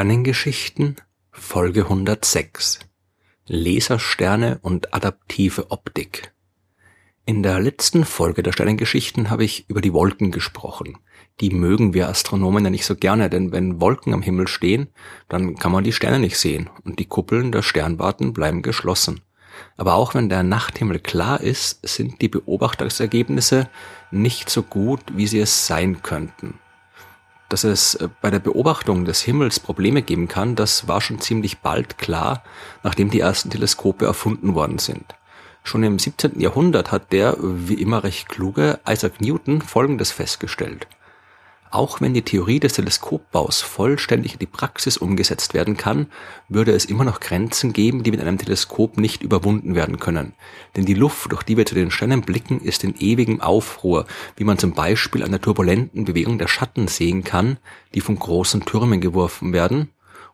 Sternengeschichten Folge 106 Lasersterne und adaptive Optik In der letzten Folge der Sternengeschichten habe ich über die Wolken gesprochen. Die mögen wir Astronomen ja nicht so gerne, denn wenn Wolken am Himmel stehen, dann kann man die Sterne nicht sehen und die Kuppeln der Sternwarten bleiben geschlossen. Aber auch wenn der Nachthimmel klar ist, sind die Beobachtungsergebnisse nicht so gut, wie sie es sein könnten dass es äh, bei der Beobachtung des Himmels Probleme geben kann, das war schon ziemlich bald klar, nachdem die ersten Teleskope erfunden worden sind. Schon im 17. Jahrhundert hat der, wie immer recht kluge, Isaac Newton Folgendes festgestellt. Auch wenn die Theorie des Teleskopbaus vollständig in die Praxis umgesetzt werden kann, würde es immer noch Grenzen geben, die mit einem Teleskop nicht überwunden werden können. Denn die Luft, durch die wir zu den Sternen blicken, ist in ewigem Aufruhr, wie man zum Beispiel an der turbulenten Bewegung der Schatten sehen kann, die von großen Türmen geworfen werden,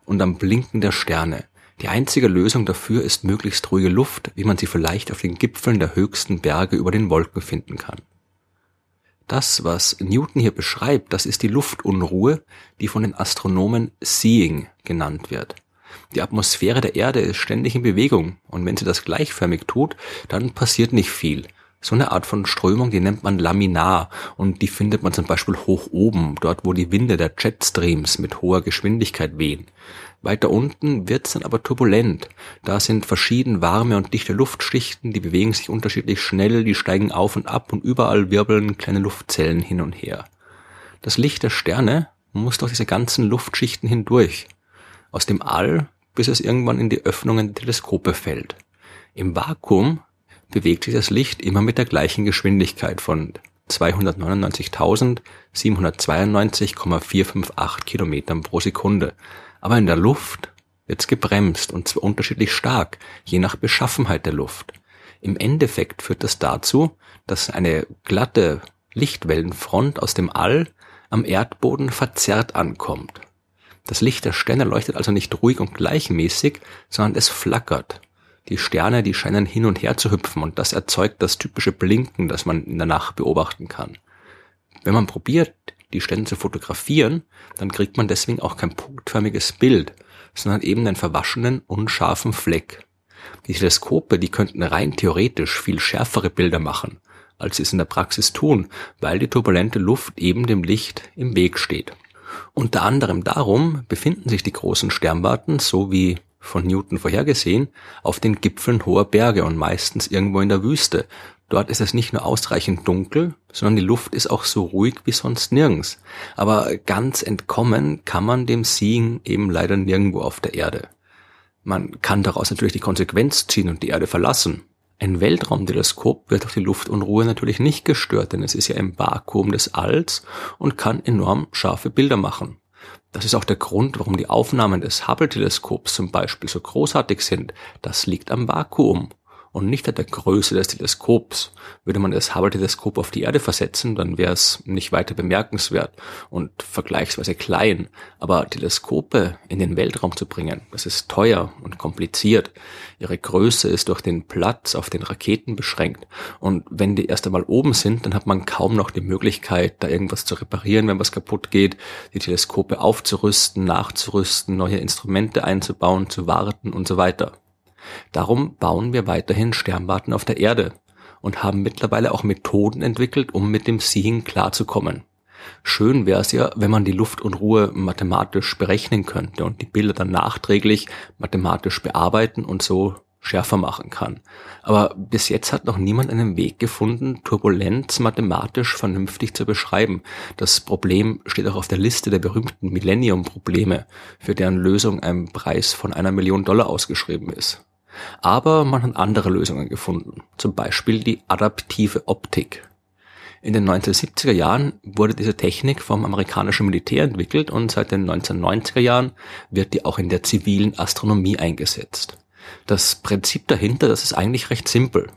und am Blinken der Sterne. Die einzige Lösung dafür ist möglichst ruhige Luft, wie man sie vielleicht auf den Gipfeln der höchsten Berge über den Wolken finden kann. Das, was Newton hier beschreibt, das ist die Luftunruhe, die von den Astronomen Seeing genannt wird. Die Atmosphäre der Erde ist ständig in Bewegung und wenn sie das gleichförmig tut, dann passiert nicht viel. So eine Art von Strömung, die nennt man Laminar und die findet man zum Beispiel hoch oben, dort wo die Winde der Jetstreams mit hoher Geschwindigkeit wehen. Weiter unten wird's dann aber turbulent. Da sind verschieden warme und dichte Luftschichten, die bewegen sich unterschiedlich schnell, die steigen auf und ab und überall wirbeln kleine Luftzellen hin und her. Das Licht der Sterne muss durch diese ganzen Luftschichten hindurch. Aus dem All, bis es irgendwann in die Öffnungen der Teleskope fällt. Im Vakuum bewegt sich das Licht immer mit der gleichen Geschwindigkeit von 299.792,458 Kilometern pro Sekunde. Aber in der Luft wird's gebremst und zwar unterschiedlich stark, je nach Beschaffenheit der Luft. Im Endeffekt führt das dazu, dass eine glatte Lichtwellenfront aus dem All am Erdboden verzerrt ankommt. Das Licht der Sterne leuchtet also nicht ruhig und gleichmäßig, sondern es flackert. Die Sterne, die scheinen hin und her zu hüpfen und das erzeugt das typische Blinken, das man in der Nacht beobachten kann. Wenn man probiert, die Sterne zu fotografieren, dann kriegt man deswegen auch kein punktförmiges Bild, sondern eben einen verwaschenen, unscharfen Fleck. Die Teleskope, die könnten rein theoretisch viel schärfere Bilder machen, als sie es in der Praxis tun, weil die turbulente Luft eben dem Licht im Weg steht. Unter anderem darum befinden sich die großen Sternwarten, so wie von Newton vorhergesehen, auf den Gipfeln hoher Berge und meistens irgendwo in der Wüste. Dort ist es nicht nur ausreichend dunkel, sondern die Luft ist auch so ruhig wie sonst nirgends. Aber ganz entkommen kann man dem Seeing eben leider nirgendwo auf der Erde. Man kann daraus natürlich die Konsequenz ziehen und die Erde verlassen. Ein Weltraumteleskop wird durch die Luftunruhe natürlich nicht gestört, denn es ist ja im Vakuum des Alls und kann enorm scharfe Bilder machen. Das ist auch der Grund, warum die Aufnahmen des Hubble-Teleskops zum Beispiel so großartig sind. Das liegt am Vakuum und nicht an der Größe des Teleskops. Würde man das Hubble-Teleskop auf die Erde versetzen, dann wäre es nicht weiter bemerkenswert und vergleichsweise klein. Aber Teleskope in den Weltraum zu bringen, das ist teuer und kompliziert. Ihre Größe ist durch den Platz auf den Raketen beschränkt. Und wenn die erst einmal oben sind, dann hat man kaum noch die Möglichkeit, da irgendwas zu reparieren, wenn was kaputt geht, die Teleskope aufzurüsten, nachzurüsten, neue Instrumente einzubauen, zu warten und so weiter. Darum bauen wir weiterhin Sternwarten auf der Erde und haben mittlerweile auch Methoden entwickelt, um mit dem Seeing klarzukommen. Schön wäre es ja, wenn man die Luftunruhe mathematisch berechnen könnte und die Bilder dann nachträglich mathematisch bearbeiten und so schärfer machen kann. Aber bis jetzt hat noch niemand einen Weg gefunden, Turbulenz mathematisch vernünftig zu beschreiben. Das Problem steht auch auf der Liste der berühmten Millennium-Probleme, für deren Lösung ein Preis von einer Million Dollar ausgeschrieben ist. Aber man hat andere Lösungen gefunden, zum Beispiel die adaptive Optik. In den 1970er Jahren wurde diese Technik vom amerikanischen Militär entwickelt und seit den 1990er Jahren wird die auch in der zivilen Astronomie eingesetzt. Das Prinzip dahinter, das ist eigentlich recht simpel.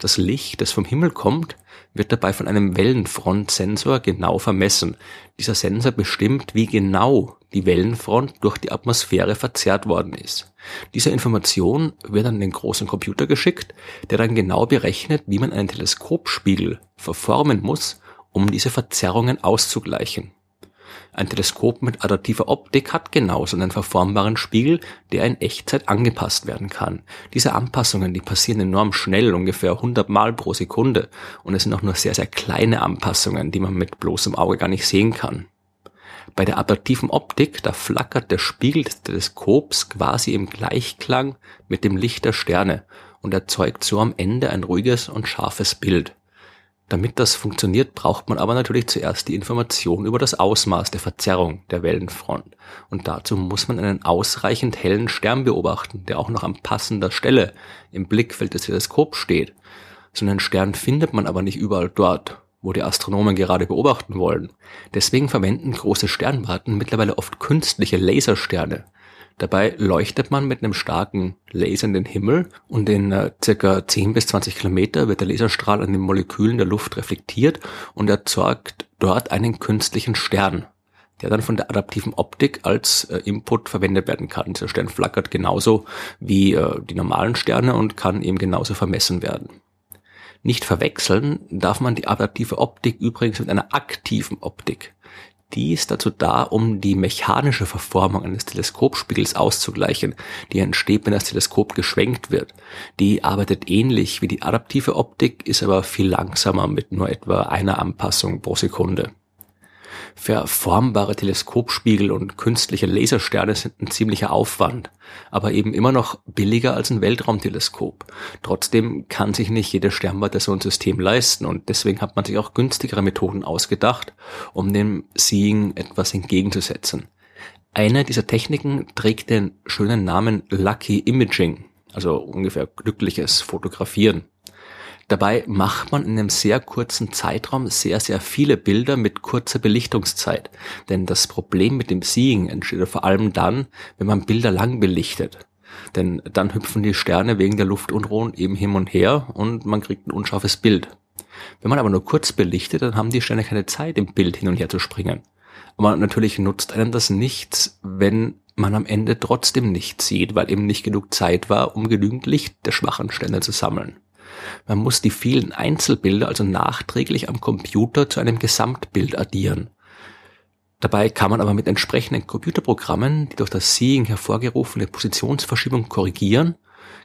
Das Licht, das vom Himmel kommt, wird dabei von einem Wellenfrontsensor genau vermessen. Dieser Sensor bestimmt, wie genau die Wellenfront durch die Atmosphäre verzerrt worden ist. Diese Information wird an den großen Computer geschickt, der dann genau berechnet, wie man einen Teleskopspiegel verformen muss, um diese Verzerrungen auszugleichen. Ein Teleskop mit adaptiver Optik hat genauso einen verformbaren Spiegel, der in Echtzeit angepasst werden kann. Diese Anpassungen, die passieren enorm schnell, ungefähr 100 Mal pro Sekunde. Und es sind auch nur sehr, sehr kleine Anpassungen, die man mit bloßem Auge gar nicht sehen kann. Bei der adaptiven Optik, da flackert der Spiegel des Teleskops quasi im Gleichklang mit dem Licht der Sterne und erzeugt so am Ende ein ruhiges und scharfes Bild. Damit das funktioniert, braucht man aber natürlich zuerst die Information über das Ausmaß der Verzerrung der Wellenfront. Und dazu muss man einen ausreichend hellen Stern beobachten, der auch noch an passender Stelle im Blickfeld des Teleskops steht. So einen Stern findet man aber nicht überall dort, wo die Astronomen gerade beobachten wollen. Deswegen verwenden große Sternwarten mittlerweile oft künstliche Lasersterne, Dabei leuchtet man mit einem starken Laser in den Himmel und in äh, circa 10 bis 20 Kilometer wird der Laserstrahl an den Molekülen der Luft reflektiert und erzeugt dort einen künstlichen Stern, der dann von der adaptiven Optik als äh, Input verwendet werden kann. Dieser Stern flackert genauso wie äh, die normalen Sterne und kann eben genauso vermessen werden. Nicht verwechseln darf man die adaptive Optik übrigens mit einer aktiven Optik. Die ist dazu da, um die mechanische Verformung eines Teleskopspiegels auszugleichen, die entsteht, wenn das Teleskop geschwenkt wird. Die arbeitet ähnlich wie die adaptive Optik, ist aber viel langsamer mit nur etwa einer Anpassung pro Sekunde. Verformbare Teleskopspiegel und künstliche Lasersterne sind ein ziemlicher Aufwand, aber eben immer noch billiger als ein Weltraumteleskop. Trotzdem kann sich nicht jede Sternwarte so ein System leisten und deswegen hat man sich auch günstigere Methoden ausgedacht, um dem Seeing etwas entgegenzusetzen. Eine dieser Techniken trägt den schönen Namen Lucky Imaging, also ungefähr glückliches Fotografieren. Dabei macht man in einem sehr kurzen Zeitraum sehr, sehr viele Bilder mit kurzer Belichtungszeit. Denn das Problem mit dem Seeing entsteht vor allem dann, wenn man Bilder lang belichtet. Denn dann hüpfen die Sterne wegen der Luftunruhen eben hin und her und man kriegt ein unscharfes Bild. Wenn man aber nur kurz belichtet, dann haben die Sterne keine Zeit, im Bild hin und her zu springen. Aber natürlich nutzt einem das nichts, wenn man am Ende trotzdem nichts sieht, weil eben nicht genug Zeit war, um genügend Licht der schwachen Sterne zu sammeln. Man muss die vielen Einzelbilder also nachträglich am Computer zu einem Gesamtbild addieren. Dabei kann man aber mit entsprechenden Computerprogrammen die durch das Seeing hervorgerufene Positionsverschiebung korrigieren,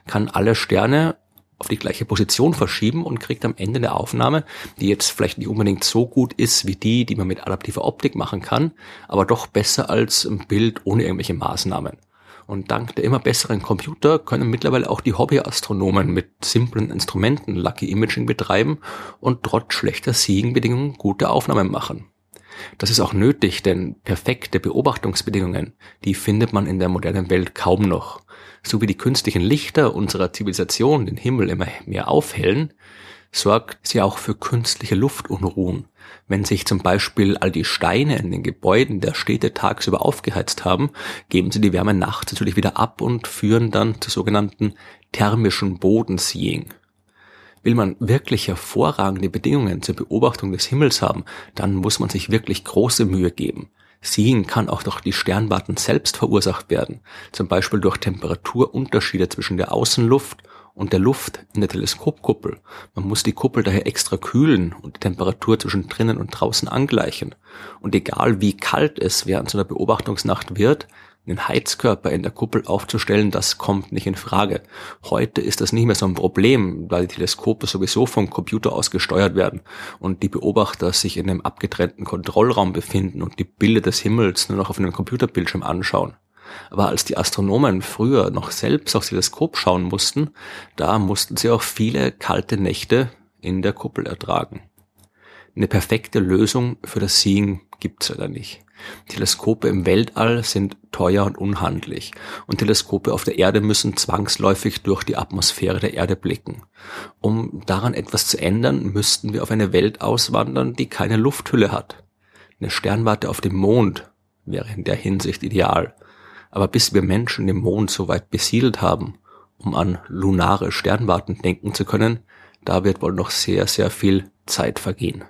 kann alle Sterne auf die gleiche Position verschieben und kriegt am Ende eine Aufnahme, die jetzt vielleicht nicht unbedingt so gut ist wie die, die man mit adaptiver Optik machen kann, aber doch besser als ein Bild ohne irgendwelche Maßnahmen. Und dank der immer besseren Computer können mittlerweile auch die Hobbyastronomen mit simplen Instrumenten Lucky Imaging betreiben und trotz schlechter Seeing-Bedingungen gute Aufnahmen machen. Das ist auch nötig, denn perfekte Beobachtungsbedingungen, die findet man in der modernen Welt kaum noch. So wie die künstlichen Lichter unserer Zivilisation den Himmel immer mehr aufhellen, sorgt sie auch für künstliche Luftunruhen. Wenn sich zum Beispiel all die Steine in den Gebäuden der Städte tagsüber aufgeheizt haben, geben sie die Wärme nachts natürlich wieder ab und führen dann zu sogenannten thermischen Bodenseeing. Will man wirklich hervorragende Bedingungen zur Beobachtung des Himmels haben, dann muss man sich wirklich große Mühe geben. Seeing kann auch durch die Sternwarten selbst verursacht werden, zum Beispiel durch Temperaturunterschiede zwischen der Außenluft und der Luft in der Teleskopkuppel. Man muss die Kuppel daher extra kühlen und die Temperatur zwischen drinnen und draußen angleichen. Und egal wie kalt es während so einer Beobachtungsnacht wird, einen Heizkörper in der Kuppel aufzustellen, das kommt nicht in Frage. Heute ist das nicht mehr so ein Problem, weil die Teleskope sowieso vom Computer aus gesteuert werden und die Beobachter sich in einem abgetrennten Kontrollraum befinden und die Bilder des Himmels nur noch auf einem Computerbildschirm anschauen. Aber als die Astronomen früher noch selbst aufs Teleskop schauen mussten, da mussten sie auch viele kalte Nächte in der Kuppel ertragen. Eine perfekte Lösung für das Seeing gibt's leider nicht. Teleskope im Weltall sind teuer und unhandlich und Teleskope auf der Erde müssen zwangsläufig durch die Atmosphäre der Erde blicken. Um daran etwas zu ändern, müssten wir auf eine Welt auswandern, die keine Lufthülle hat. Eine Sternwarte auf dem Mond wäre in der Hinsicht ideal. Aber bis wir Menschen den Mond so weit besiedelt haben, um an lunare Sternwarten denken zu können, da wird wohl noch sehr, sehr viel Zeit vergehen.